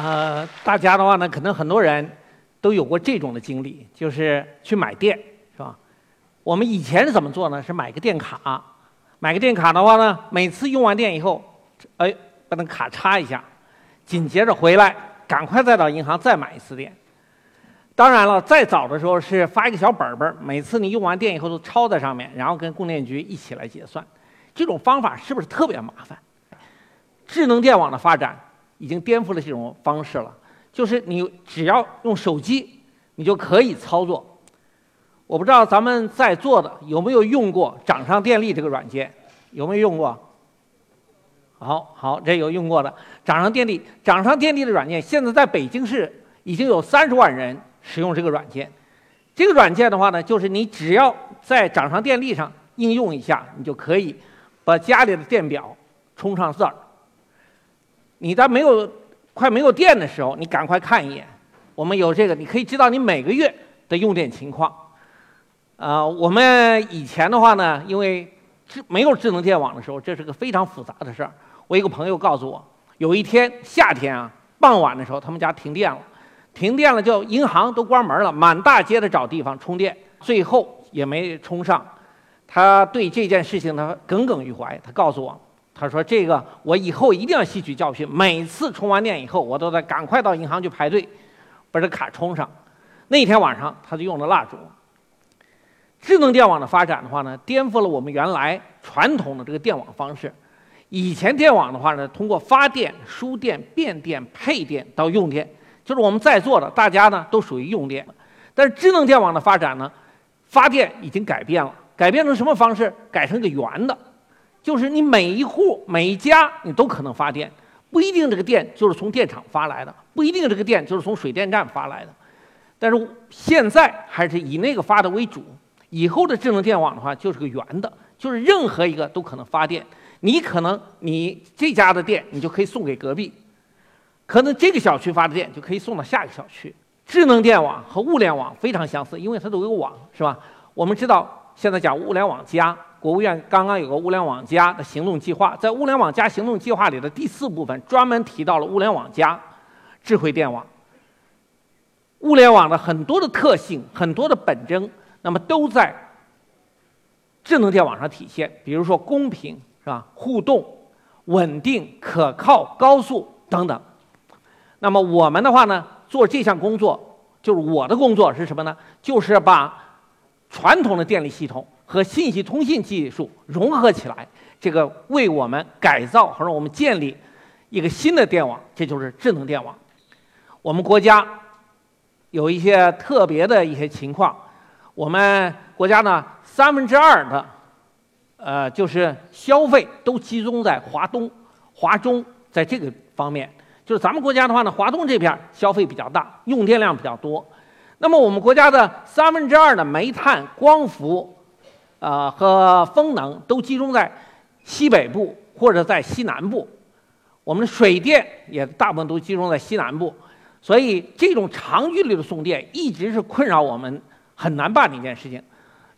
呃，大家的话呢，可能很多人都有过这种的经历，就是去买电，是吧？我们以前是怎么做呢？是买个电卡，买个电卡的话呢，每次用完电以后，哎，把那卡插一下，紧接着回来，赶快再到银行再买一次电。当然了，再早的时候是发一个小本本，每次你用完电以后都抄在上面，然后跟供电局一起来结算。这种方法是不是特别麻烦？智能电网的发展。已经颠覆了这种方式了，就是你只要用手机，你就可以操作。我不知道咱们在座的有没有用过掌上电力这个软件，有没有用过？好好，这有用过的掌上电力，掌上电力的软件现在在北京市已经有三十万人使用这个软件。这个软件的话呢，就是你只要在掌上电力上应用一下，你就可以把家里的电表充上字儿。你在没有快没有电的时候，你赶快看一眼。我们有这个，你可以知道你每个月的用电情况。啊，我们以前的话呢，因为智没有智能电网的时候，这是个非常复杂的事儿。我一个朋友告诉我，有一天夏天啊，傍晚的时候，他们家停电了，停电了就银行都关门了，满大街的找地方充电，最后也没充上。他对这件事情他耿耿于怀，他告诉我。他说：“这个我以后一定要吸取教训。每次充完电以后，我都得赶快到银行去排队，把这卡充上。那天晚上，他就用了蜡烛。智能电网的发展的话呢，颠覆了我们原来传统的这个电网方式。以前电网的话呢，通过发电、输电、变电、配电到用电，就是我们在座的大家呢都属于用电。但是智能电网的发展呢，发电已经改变了，改变成什么方式？改成一个圆的。”就是你每一户每一家你都可能发电，不一定这个电就是从电厂发来的，不一定这个电就是从水电站发来的，但是现在还是以那个发的为主。以后的智能电网的话就是个圆的，就是任何一个都可能发电。你可能你这家的电你就可以送给隔壁，可能这个小区发的电就可以送到下一个小区。智能电网和物联网非常相似，因为它都有网，是吧？我们知道现在讲物联网加。国务院刚刚有个“物联网加”的行动计划，在“物联网加”行动计划里的第四部分专门提到了“物联网加”智慧电网。物联网的很多的特性、很多的本征，那么都在智能电网上体现。比如说公平，是吧？互动、稳定、可靠、高速等等。那么我们的话呢，做这项工作，就是我的工作是什么呢？就是把传统的电力系统。和信息通信技术融合起来，这个为我们改造或者我们建立一个新的电网，这就是智能电网。我们国家有一些特别的一些情况，我们国家呢三分之二的呃就是消费都集中在华东、华中，在这个方面，就是咱们国家的话呢，华东这片消费比较大，用电量比较多。那么我们国家的三分之二的煤炭、光伏。啊，和风能都集中在西北部或者在西南部，我们的水电也大部分都集中在西南部，所以这种长距离的送电一直是困扰我们很难办的一件事情。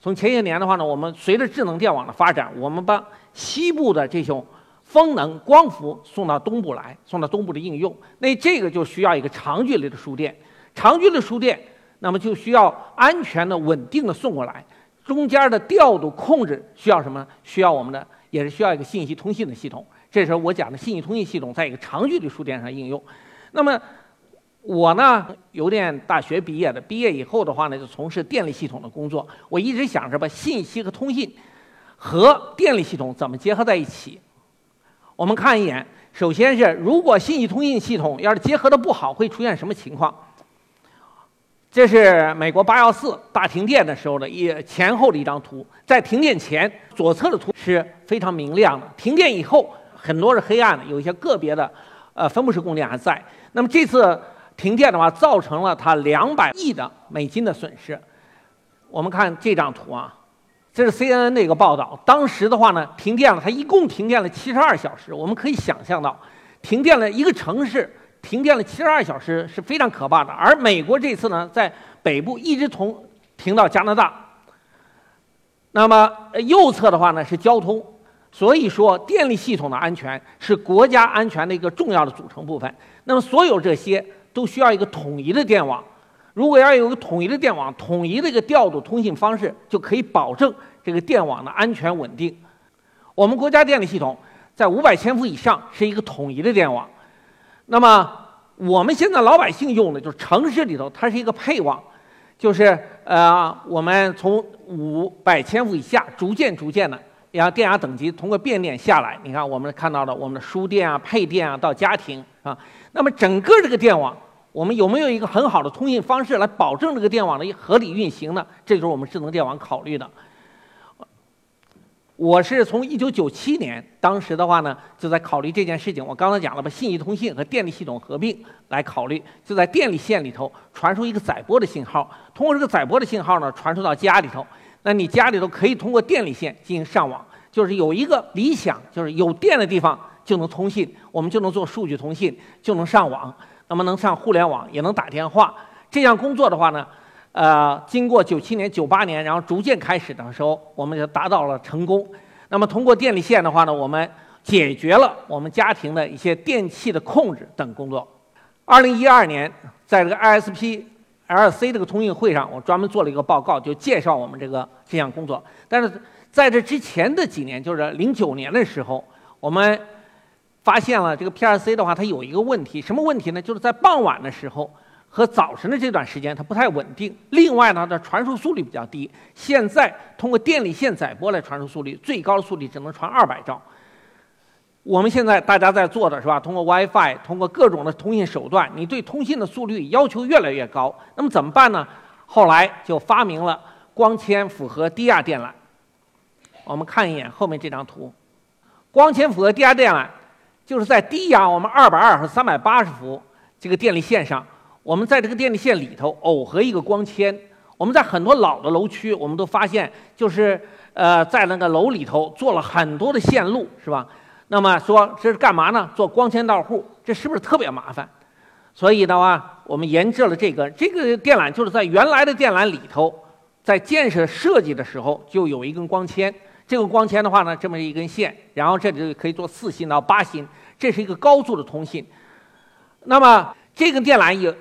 从前些年的话呢，我们随着智能电网的发展，我们把西部的这种风能、光伏送到东部来，送到东部的应用，那这个就需要一个长距离的输电，长距离输电，那么就需要安全的、稳定的送过来。中间的调度控制需要什么？需要我们的也是需要一个信息通信的系统。这时候我讲的信息通信系统在一个长距离输电上应用。那么我呢，邮电大学毕业的，毕业以后的话呢，就从事电力系统的工作。我一直想着把信息和通信和电力系统怎么结合在一起。我们看一眼，首先是如果信息通信系统要是结合的不好，会出现什么情况？这是美国八幺四大停电的时候的一前后的一张图。在停电前，左侧的图是非常明亮的；停电以后，很多是黑暗的，有一些个别的，呃，分布式供电还在。那么这次停电的话，造成了它两百亿的美金的损失。我们看这张图啊，这是 CNN 的一个报道。当时的话呢，停电了，它一共停电了七十二小时。我们可以想象到，停电了一个城市。停电了七十二小时是非常可怕的，而美国这次呢，在北部一直从停到加拿大。那么右侧的话呢是交通，所以说，电力系统的安全是国家安全的一个重要的组成部分。那么，所有这些都需要一个统一的电网。如果要有个统一的电网，统一的一个调度通信方式，就可以保证这个电网的安全稳定。我们国家电力系统在五百千伏以上是一个统一的电网。那么，我们现在老百姓用的就是城市里头，它是一个配网，就是呃，我们从五百千伏以下逐渐逐渐的。然后电压等级通过变电下来，你看我们看到的我们的输电啊、配电啊到家庭啊，那么整个这个电网，我们有没有一个很好的通信方式来保证这个电网的合理运行呢？这就是我们智能电网考虑的。我是从一九九七年，当时的话呢，就在考虑这件事情。我刚才讲了，把信息通信和电力系统合并来考虑，就在电力线里头传输一个载波的信号，通过这个载波的信号呢，传输到家里头。那你家里头可以通过电力线进行上网，就是有一个理想，就是有电的地方就能通信，我们就能做数据通信，就能上网，那么能上互联网，也能打电话。这样工作的话呢，呃，经过九七年、九八年，然后逐渐开始的时候，我们就达到了成功。那么通过电力线的话呢，我们解决了我们家庭的一些电器的控制等工作。二零一二年，在这个 ISP。LC 这个通讯会上，我专门做了一个报告，就介绍我们这个这项工作。但是在这之前的几年，就是零九年的时候，我们发现了这个 PRC 的话，它有一个问题，什么问题呢？就是在傍晚的时候和早晨的这段时间，它不太稳定。另外呢，它传输速率比较低。现在通过电力线载波来传输速率，最高的速率只能传二百兆。我们现在大家在做的是吧？通过 WiFi，通过各种的通信手段，你对通信的速率要求越来越高。那么怎么办呢？后来就发明了光纤复合低压电缆。我们看一眼后面这张图，光纤复合低压电缆，就是在低压我们二百二和三百八十伏这个电力线上，我们在这个电力线里头耦合一个光纤。我们在很多老的楼区，我们都发现，就是呃在那个楼里头做了很多的线路，是吧？那么说这是干嘛呢？做光纤到户，这是不是特别麻烦？所以的话，我们研制了这个这个电缆，就是在原来的电缆里头，在建设设计的时候就有一根光纤。这个光纤的话呢，这么一根线，然后这里可以做四芯到八芯，这是一个高速的通信。那么这个电缆有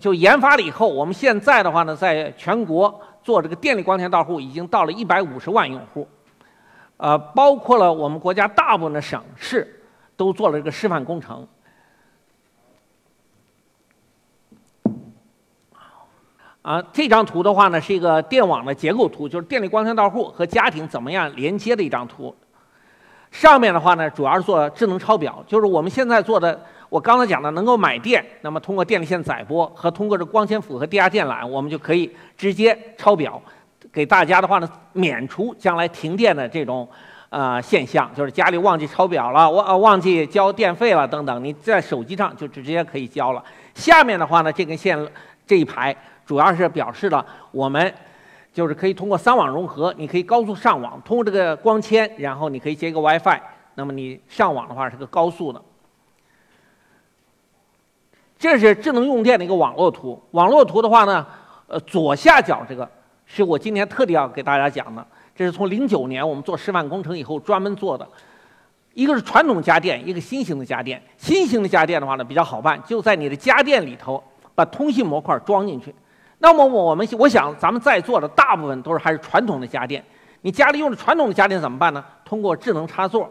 就研发了以后，我们现在的话呢，在全国做这个电力光纤到户，已经到了一百五十万用户。呃，包括了我们国家大部分的省市都做了这个示范工程。啊，这张图的话呢，是一个电网的结构图，就是电力光纤到户和家庭怎么样连接的一张图。上面的话呢，主要是做智能抄表，就是我们现在做的，我刚才讲的能够买电，那么通过电力线载波和通过这光纤符合低压电缆，我们就可以直接抄表。给大家的话呢，免除将来停电的这种呃现象，就是家里忘记抄表了，忘忘记交电费了等等，你在手机上就直接可以交了。下面的话呢，这根线这一排主要是表示了我们就是可以通过三网融合，你可以高速上网，通过这个光纤，然后你可以接个 WiFi，那么你上网的话是个高速的。这是智能用电的一个网络图，网络图的话呢，呃左下角这个。是我今天特地要给大家讲的，这是从零九年我们做示范工程以后专门做的。一个是传统家电，一个新型的家电。新型的家电的话呢比较好办，就在你的家电里头把通信模块装进去。那么我们我想咱们在座的大部分都是还是传统的家电。你家里用的传统的家电怎么办呢？通过智能插座，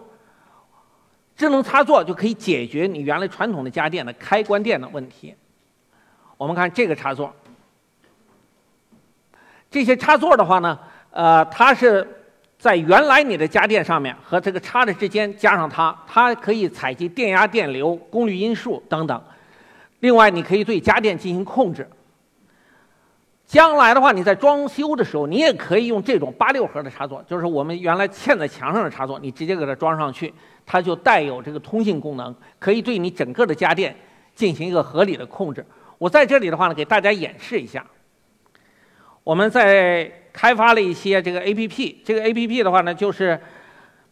智能插座就可以解决你原来传统的家电的开关电的问题。我们看这个插座。这些插座的话呢，呃，它是在原来你的家电上面和这个插的之间加上它，它可以采集电压、电流、功率因数等等。另外，你可以对家电进行控制。将来的话，你在装修的时候，你也可以用这种八六盒的插座，就是我们原来嵌在墙上的插座，你直接给它装上去，它就带有这个通信功能，可以对你整个的家电进行一个合理的控制。我在这里的话呢，给大家演示一下。我们在开发了一些这个 APP，这个 APP 的话呢，就是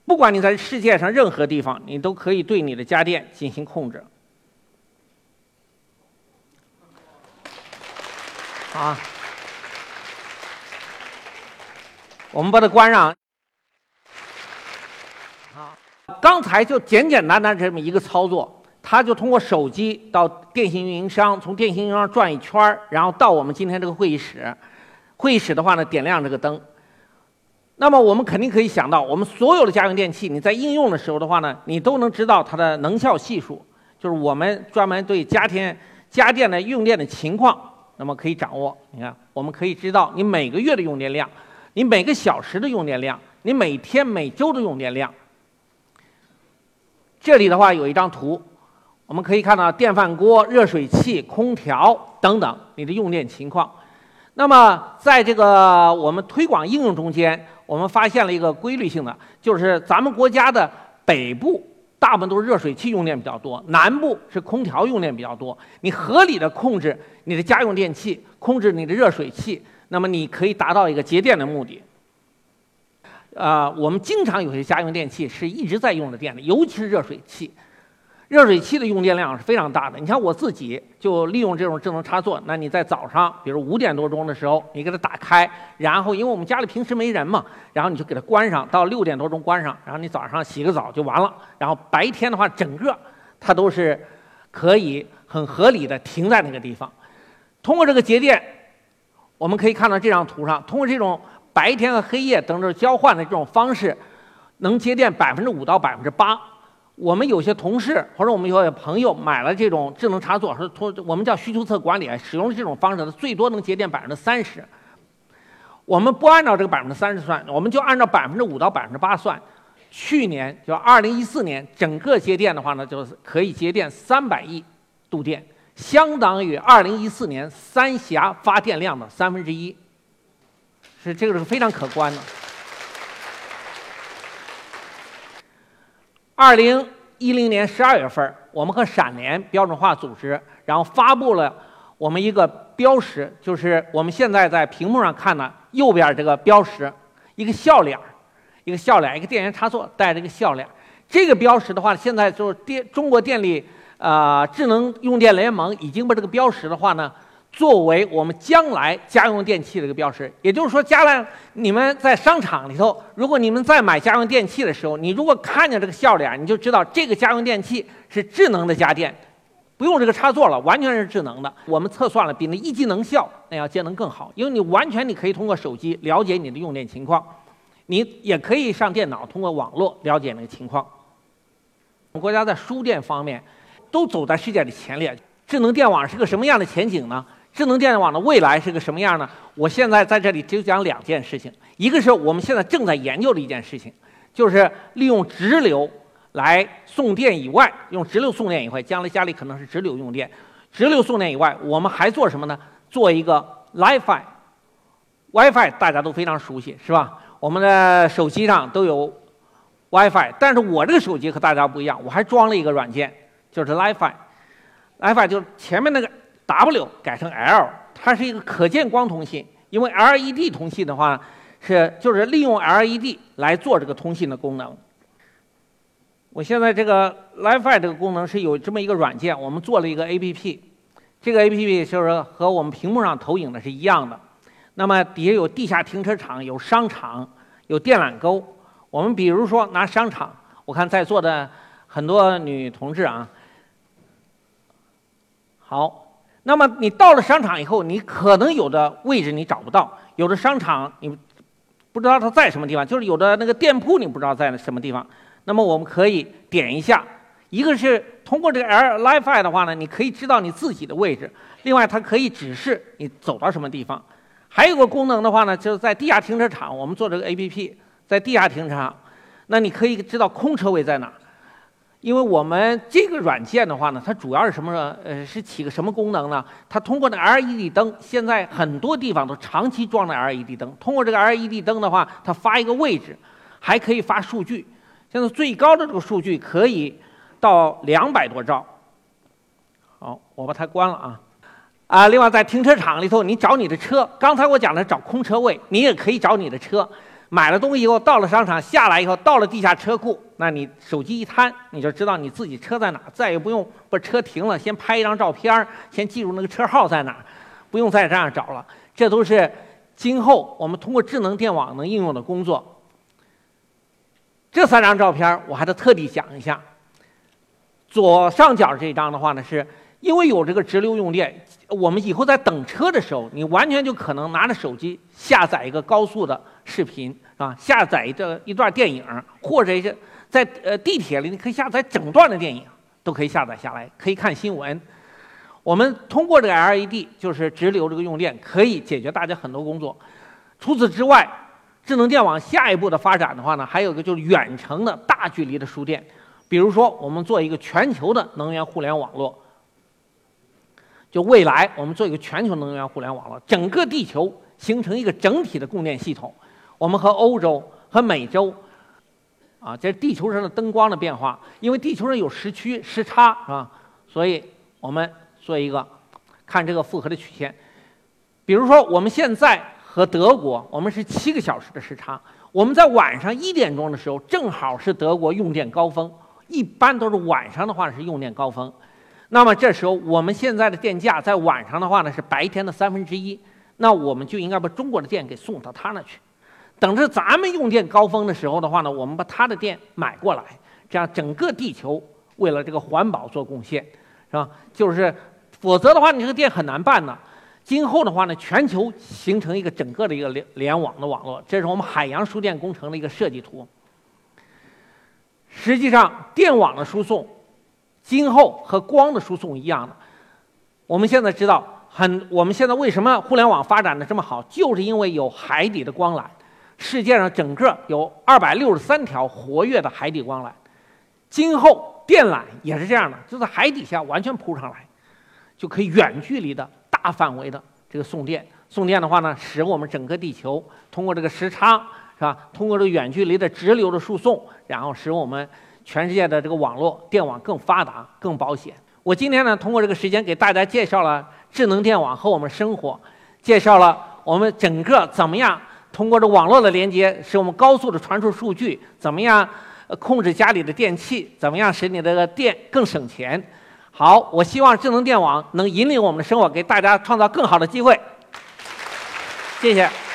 不管你在世界上任何地方，你都可以对你的家电进行控制。啊，我们把它关上。好刚才就简简单单这么一个操作，他就通过手机到电信运营商，从电信运营商转一圈，然后到我们今天这个会议室。会议室的话呢，点亮这个灯。那么我们肯定可以想到，我们所有的家用电器，你在应用的时候的话呢，你都能知道它的能效系数，就是我们专门对家庭家电的用电的情况，那么可以掌握。你看，我们可以知道你每个月的用电量，你每个小时的用电量，你每天每周的用电量。这里的话有一张图，我们可以看到电饭锅、热水器、空调等等你的用电情况。那么在这个我们推广应用中间，我们发现了一个规律性的，就是咱们国家的北部大部分都是热水器用电比较多，南部是空调用电比较多。你合理的控制你的家用电器，控制你的热水器，那么你可以达到一个节电的目的。啊，我们经常有些家用电器是一直在用的电的，尤其是热水器。热水器的用电量是非常大的。你看我自己就利用这种智能插座，那你在早上，比如五点多钟的时候，你给它打开，然后因为我们家里平时没人嘛，然后你就给它关上，到六点多钟关上，然后你早上洗个澡就完了。然后白天的话，整个它都是可以很合理的停在那个地方。通过这个节电，我们可以看到这张图上，通过这种。白天和黑夜等等交换的这种方式，能节电百分之五到百分之八。我们有些同事或者我们有些朋友买了这种智能插座，说通我们叫需求侧管理，使用这种方式，最多能节电百分之三十。我们不按照这个百分之三十算，我们就按照百分之五到百分之八算。去年就二零一四年，整个节电的话呢，就是可以节电三百亿度电，相当于二零一四年三峡发电量的三分之一。是这个是非常可观的。二零一零年十二月份，我们和闪联标准化组织，然后发布了我们一个标识，就是我们现在在屏幕上看的右边这个标识，一个笑脸一个笑脸一个电源插座带着一个笑脸这个标识的话，现在就是电中国电力啊智能用电联盟已经把这个标识的话呢。作为我们将来家用电器的一个标识，也就是说，将来你们在商场里头，如果你们在买家用电器的时候，你如果看见这个笑脸，你就知道这个家用电器是智能的家电，不用这个插座了，完全是智能的。我们测算了，比那一级能效那要节能更好，因为你完全你可以通过手机了解你的用电情况，你也可以上电脑通过网络了解那个情况。我们国家在输电方面都走在世界的前列，智能电网是个什么样的前景呢？智能电网的未来是个什么样呢？我现在在这里就讲两件事情，一个是我们现在正在研究的一件事情，就是利用直流来送电以外，用直流送电以外，将来家里可能是直流用电，直流送电以外，我们还做什么呢？做一个 WiFi，WiFi 大家都非常熟悉，是吧？我们的手机上都有 WiFi，但是我这个手机和大家不一样，我还装了一个软件，就是 LiFi，LiFi 就是前面那个。W 改成 L，它是一个可见光通信。因为 LED 通信的话，是就是利用 LED 来做这个通信的功能。我现在这个 LiFi 这个功能是有这么一个软件，我们做了一个 APP。这个 APP 就是和我们屏幕上投影的是一样的。那么底下有地下停车场、有商场、有电缆沟。我们比如说拿商场，我看在座的很多女同志啊，好。那么你到了商场以后，你可能有的位置你找不到，有的商场你不知道它在什么地方，就是有的那个店铺你不知道在什么地方。那么我们可以点一下，一个是通过这个 L WiFi 的话呢，你可以知道你自己的位置；另外它可以指示你走到什么地方。还有个功能的话呢，就是在地下停车场，我们做这个 APP，在地下停车场，那你可以知道空车位在哪。因为我们这个软件的话呢，它主要是什么？呃，是起个什么功能呢？它通过那 LED 灯，现在很多地方都长期装的 LED 灯。通过这个 LED 灯的话，它发一个位置，还可以发数据。现在最高的这个数据可以到两百多兆。好，我把它关了啊。啊，另外在停车场里头，你找你的车。刚才我讲的找空车位，你也可以找你的车。买了东西以后，到了商场下来以后，到了地下车库，那你手机一摊，你就知道你自己车在哪，再也不用把车停了，先拍一张照片先记住那个车号在哪，不用再这样找了。这都是今后我们通过智能电网能应用的工作。这三张照片我还得特地讲一下。左上角这张的话呢，是因为有这个直流用电，我们以后在等车的时候，你完全就可能拿着手机下载一个高速的视频，啊，下载一个一段电影，或者是在呃地铁里，你可以下载整段的电影，都可以下载下来，可以看新闻。我们通过这个 LED，就是直流这个用电，可以解决大家很多工作。除此之外，智能电网下一步的发展的话呢，还有一个就是远程的大距离的输电。比如说，我们做一个全球的能源互联网络，就未来我们做一个全球能源互联网络，整个地球形成一个整体的供电系统。我们和欧洲和美洲，啊，这地球上的灯光的变化，因为地球上有时区时差，是吧？所以我们做一个看这个复合的曲线。比如说，我们现在和德国，我们是七个小时的时差，我们在晚上一点钟的时候，正好是德国用电高峰。一般都是晚上的话是用电高峰，那么这时候我们现在的电价在晚上的话呢是白天的三分之一，那我们就应该把中国的电给送到他那去，等着咱们用电高峰的时候的话呢，我们把他的电买过来，这样整个地球为了这个环保做贡献，是吧？就是，否则的话你这个电很难办呢。今后的话呢，全球形成一个整个的一个联联网的网络，这是我们海洋输电工程的一个设计图。实际上，电网的输送今后和光的输送一样的。我们现在知道，很我们现在为什么互联网发展的这么好，就是因为有海底的光缆。世界上整个有二百六十三条活跃的海底光缆。今后电缆也是这样的，就在海底下完全铺上来，就可以远距离的大范围的这个送电。送电的话呢，使我们整个地球通过这个时差。是吧？通过这个远距离的直流的输送，然后使我们全世界的这个网络电网更发达、更保险。我今天呢，通过这个时间给大家介绍了智能电网和我们生活，介绍了我们整个怎么样通过这网络的连接，使我们高速的传输数据，怎么样控制家里的电器，怎么样使你的电更省钱。好，我希望智能电网能引领我们的生活，给大家创造更好的机会。谢谢。